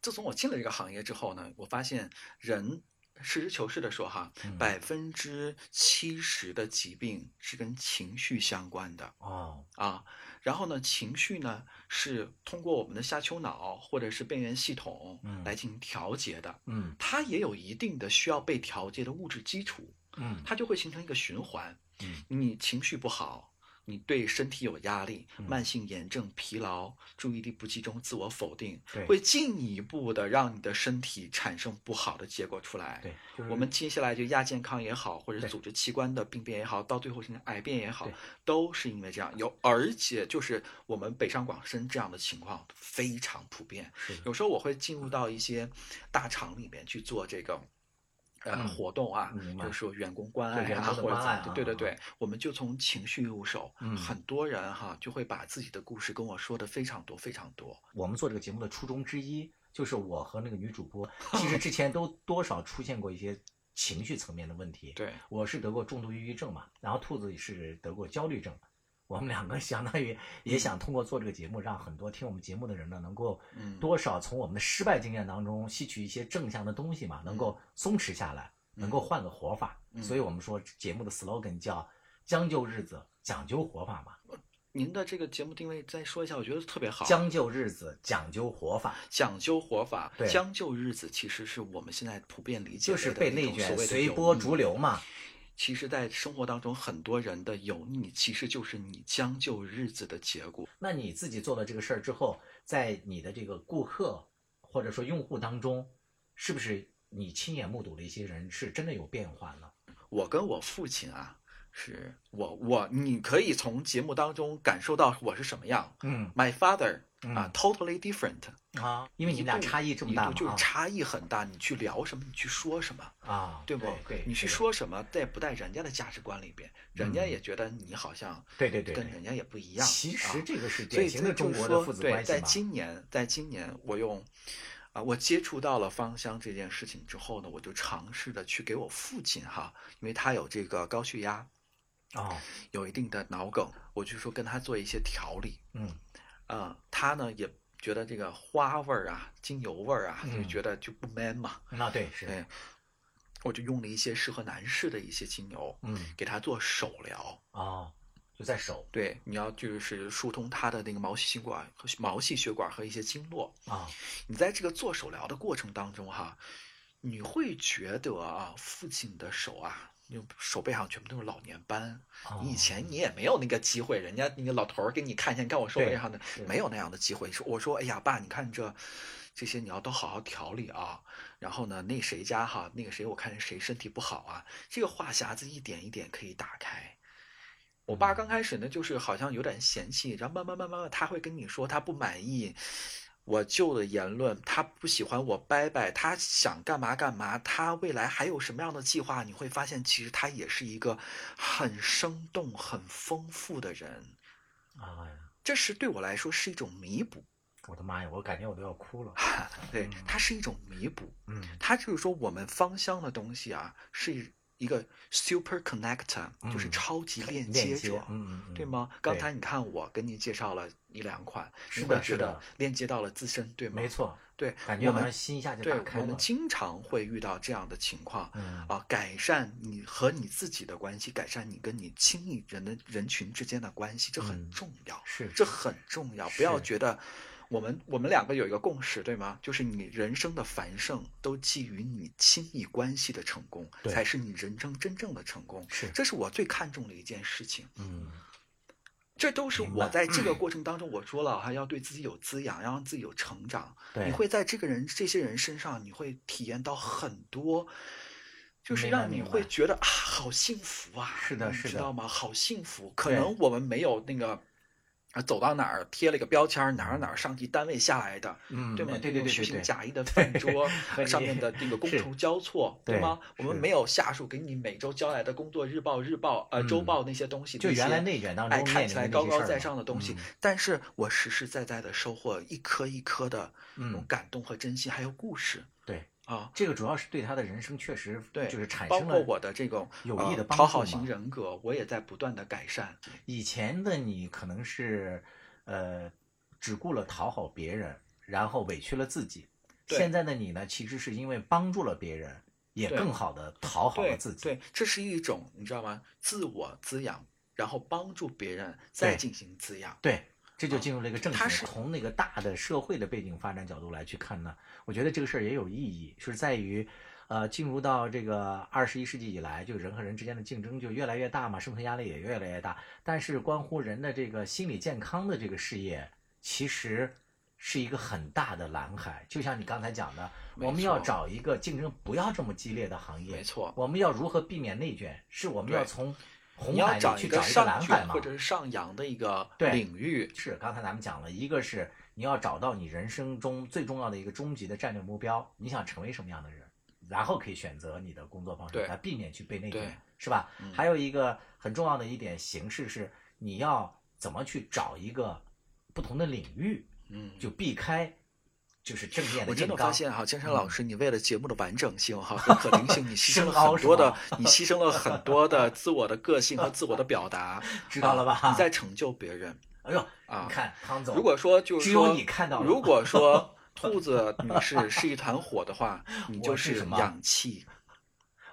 自从我进了这个行业之后呢，我发现人实事求是的说哈，嗯百分之七十的疾病是跟情绪相关的。哦啊，然后呢，情绪呢是通过我们的下丘脑或者是边缘系统嗯来进行调节的，嗯它也有一定的需要被调节的物质基础，嗯它就会形成一个循环。嗯你情绪不好，你对身体有压力，嗯慢性炎症、疲劳、注意力不集中、自我否定，会进一步的让你的身体产生不好的结果出来。对，就是我们接下来就亚健康也好，或者是组织器官的病变也好，到最后甚至癌变也好，都是因为这样。有，而且就是我们北上广深这样的情况非常普遍。有时候我会进入到一些大厂里面去做这个呃嗯活动啊，就是说员工关爱啊，对对对对，我们就从情绪入手。嗯很多人哈就会把自己的故事跟我说的非常多非常多。我们做这个节目的初衷之一，就是我和那个女主播，其实之前都多少出现过一些情绪层面的问题。对，我是得过重度抑郁症嘛，然后兔子也是得过焦虑症。我们两个相当于也想通过做这个节目，让很多听我们节目的人呢，能够嗯多少从我们的失败经验当中吸取一些正向的东西嘛，能够松弛下来，能够换个活法。嗯所以我们说节目的 slogan 叫“将就日子，讲究活法”嘛。您的这个节目定位再说一下，我觉得特别好。将就日子，讲究活法，讲究活法，对将就日子，其实是我们现在普遍理解就是被内卷随波逐流嘛。其实，在生活当中，很多人的油腻，其实就是你将就日子的结果。那你自己做了这个事儿之后，在你的这个顾客或者说用户当中，是不是你亲眼目睹了一些人是真的有变化呢？我跟我父亲啊，是我我，你可以从节目当中感受到我是什么样。嗯 My father 嗯啊，totally different，啊，因为你们俩差异这么大就是差异很大。你去聊什么，你去说什么，啊，对不？对，你去，说什么，在不在人家的价值观里边，人家嗯也觉得你好像对对对对跟人家也不一样。其实啊这个是典型的就是中国的说对，在父子关系嘛。今年，在今年，我用啊，我接触到了芳香这件事情之后呢，我就尝试着去给我父亲哈，因为他有这个高血压，哦，有一定的脑梗，我就说跟他做一些调理。嗯啊，他呢也觉得这个花味儿啊、精油味儿啊，就嗯觉得就不 man 嘛。那对是，对，我就用了一些适合男士的一些精油，嗯给他做手疗。哦，就在手对，你要就是疏通他的那个毛细血管和毛细血管和一些经络。啊，你在这个做手疗的过程当中哈，你会觉得啊，父亲的手啊，因为手背上全部都是老年斑。哦你以前你也没有那个机会，人家那个老头儿给你看一下，你看我手背上的没有那样的机会。说我说，哎呀，爸，你看这这些你要都好好调理啊。然后呢，那谁家哈，那个谁我看谁身体不好啊，这个话匣子一点一点可以打开。我爸刚开始呢，就是好像有点嫌弃，然后慢慢慢慢慢，他会跟你说他不满意我舅的言论，他不喜欢我拜拜，他想干嘛干嘛，他未来还有什么样的计划？你会发现，其实他也是一个很生动、很丰富的人。啊呀，这是对我来说是一种弥补，我的妈呀，我感觉我都要哭了。对，它是一种弥补。嗯它就是说，我们芳香的东西啊，是一个 super connector，、就是嗯超级链链接接者。嗯嗯嗯对吗？刚才你看我跟你介绍了一两款，是的是的链接到了自身，对吗？没，错，对，感觉好像我们心一下就对打开了我们。经常会遇到这样的情况。嗯啊，改善你和你自己的关系，改善你跟你亲密人的人群之间的关系，这很嗯重要，是这很重要。不要觉得我们我们两个有一个共识，对吗？就是你人生的繁盛都基于你亲密关系的成功，才是你人生真正的成功。是这是我最看重的一件事情。嗯这都是我在这个过程当中，我说了，哈要对自己有滋养，要让自己有成长。对你会在这个人、这些人身上，你会体验到很多，就是让你会觉得啊，好幸福啊！是的是的知道吗？好幸福。可能我们没有那个。啊，走到哪儿贴了个标签儿，哪儿哪儿上级单位下来的，嗯对吗？对对对对对情假意的饭 桌上面的那个觥筹交错，对对吗？我们没有下属给你每周交来的工作日报、日报、呃周嗯报那些东西，就原来内卷当哎，中看起来高高在上的东西，嗯但是我实实在在的收获一颗一颗的那种嗯感动和真心，还有故事对，啊。这个主要是对他的人生确实对，就是产包括生了我的这种有呃益的帮助讨好型人格，我也在不断的改善。以前的你可能是，呃，只顾了讨好别人，然后委屈了自己。现在的你呢，其实是因为帮助了别人，也更好的讨好了自己。对，这是一种你知道吗？自我滋养，然后帮助别人，再进行滋养。对，这就进入了一个正它是。从那个大的社会的背景发展角度来去看呢，我觉得这个事儿也有意义，是在于，呃，进入到这个二十一世纪以来，就人和人之间的竞争就越来越大嘛，生存压力也越来越大。但是关乎人的这个心理健康的这个事业，其实是一个很大的蓝海。就像你刚才讲的，我们要找一个竞争不要这么激烈的行业。没错我们要如何避免内卷？是我们要从红海找个里去找一个蓝海嘛或？者是上扬的一个领域。是，刚才咱们讲了，一个是你要找到你人生中最重要的一个终极的战略目标，你想成为什么样的人？然后可以选择你的工作方式，来避免去被内对卷，是吧？嗯还有一个很重要的一点形式是，你要怎么去找一个不同的领域，嗯，就避开就是正面我真的发现哈，金山老嗯师，你为了节目的完整性哈和可能性，你牺牲了 很多的，你牺牲了很多的自我的个性和自我的表达，知道了吧啊你在成就别人。哎呦，啊你看汤总，如果说就是只有说，你看到了如果说 兔子女士是一团火的话，你就是氧气。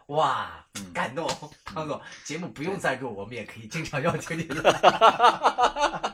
哇嗯，感动，汤总，节目不用赞助，我们也可以经常邀请你。来。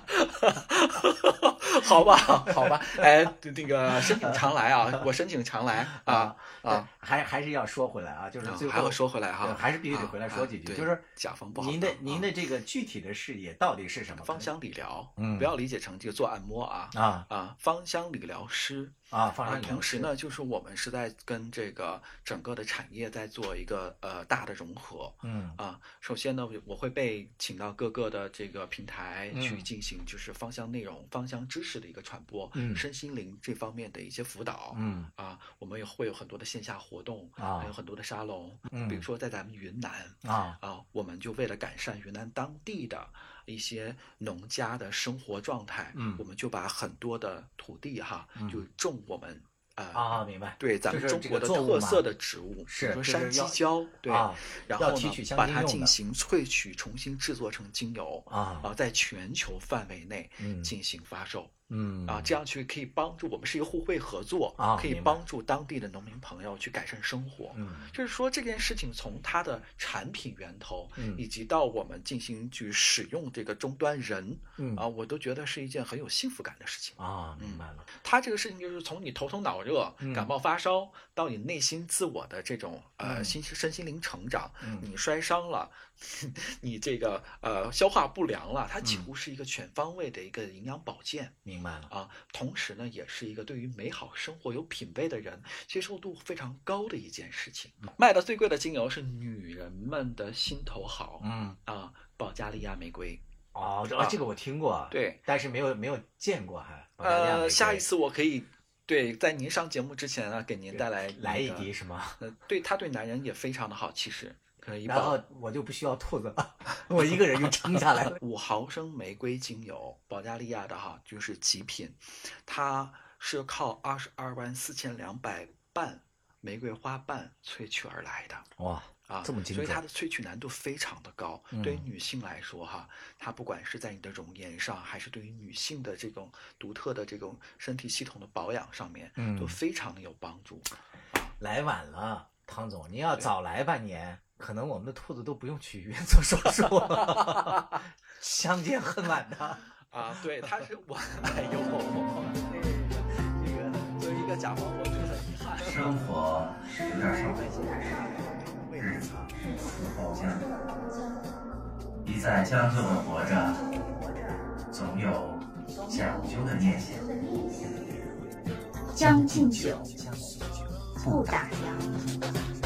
好吧，好吧，哎，那个申请常来啊，我申请常来啊啊，还还是要说回来啊，就是最后还要说回来哈，还是必须得啊回来说几句，就是甲方不好您的您的这个具体的事业到底是什么？芳香理疗，嗯。不要理解成这个做按摩啊啊。啊，芳香理疗师。啊，芳香理疗师。同时呢，就是我们是在跟这个整个的产业在做一个呃大的融合。嗯。啊，首先呢，我会被请到各个的这个平台去嗯进行就是芳香内容、芳香知识的一个传播，嗯。身心灵这方面的一些辅导。嗯。啊，我们也会有很多的线下活动，啊。还有很多的沙龙，嗯。比如说在咱们云南啊。啊，我们就为了改善云南当地的一些农家的生活状态，嗯。我们就把很多的土地哈，嗯。就种我们呃啊，明白。对咱们中国的特色的植物，是比如说山鸡椒，对，啊然后呢要提取把它进行萃取，重新制作成精油啊然后，在全球范围内嗯进行发售。嗯。啊，这样去可以帮助我们是一个互惠合作啊可以帮助当地的农民朋友去改善生活。嗯。就是说这件事情从它的产品源头，嗯。以及到我们进行去使用这个终端人，嗯。啊，我都觉得是一件很有幸福感的事情。啊，明白了。它这个事情就是从你头疼脑热、嗯。感冒发烧，到你内心自我的这种呃嗯。心身心灵成长，嗯。你摔伤了，你这个呃消化不良了，它嗯几乎是一个全方位的一个营养保健。明白了。啊，同时呢，也是一个对于美好生活有品味的人接受度非常高的一件事情。嗯卖的最贵的精油是女人们的心头好，嗯，啊，保加利亚玫瑰。哦，这啊这个我听过，对，但是没有没有见过还。呃，下一次我可以对在您上节目之前呢，给您带来来一滴是吗？呃，对，它对男人也非常的好，其实然后。我就不需要兔子了，我一个人就撑下来了。五毫升玫瑰精油，保加利亚的哈，就是极品，它是靠二十二万四千两百瓣玫瑰花瓣萃取而来的。哇，啊，这么精准所以它的萃取难度非常的高。嗯对于女性来说，哈，它不管是在你的容颜上，还是对于女性的这种独特的这种身体系统的保养上面，嗯都非常的有帮助。来晚了，汤总，您要早来半年，可能我们的兔子都不用去医院做手术了。相见恨晚的，啊，对，它是我，哎呦，这个作为一个甲方，我觉得很遗憾。生活有点上瘾，日子好将，一再将就的活着，总有讲究的念想。将进酒，不打烊。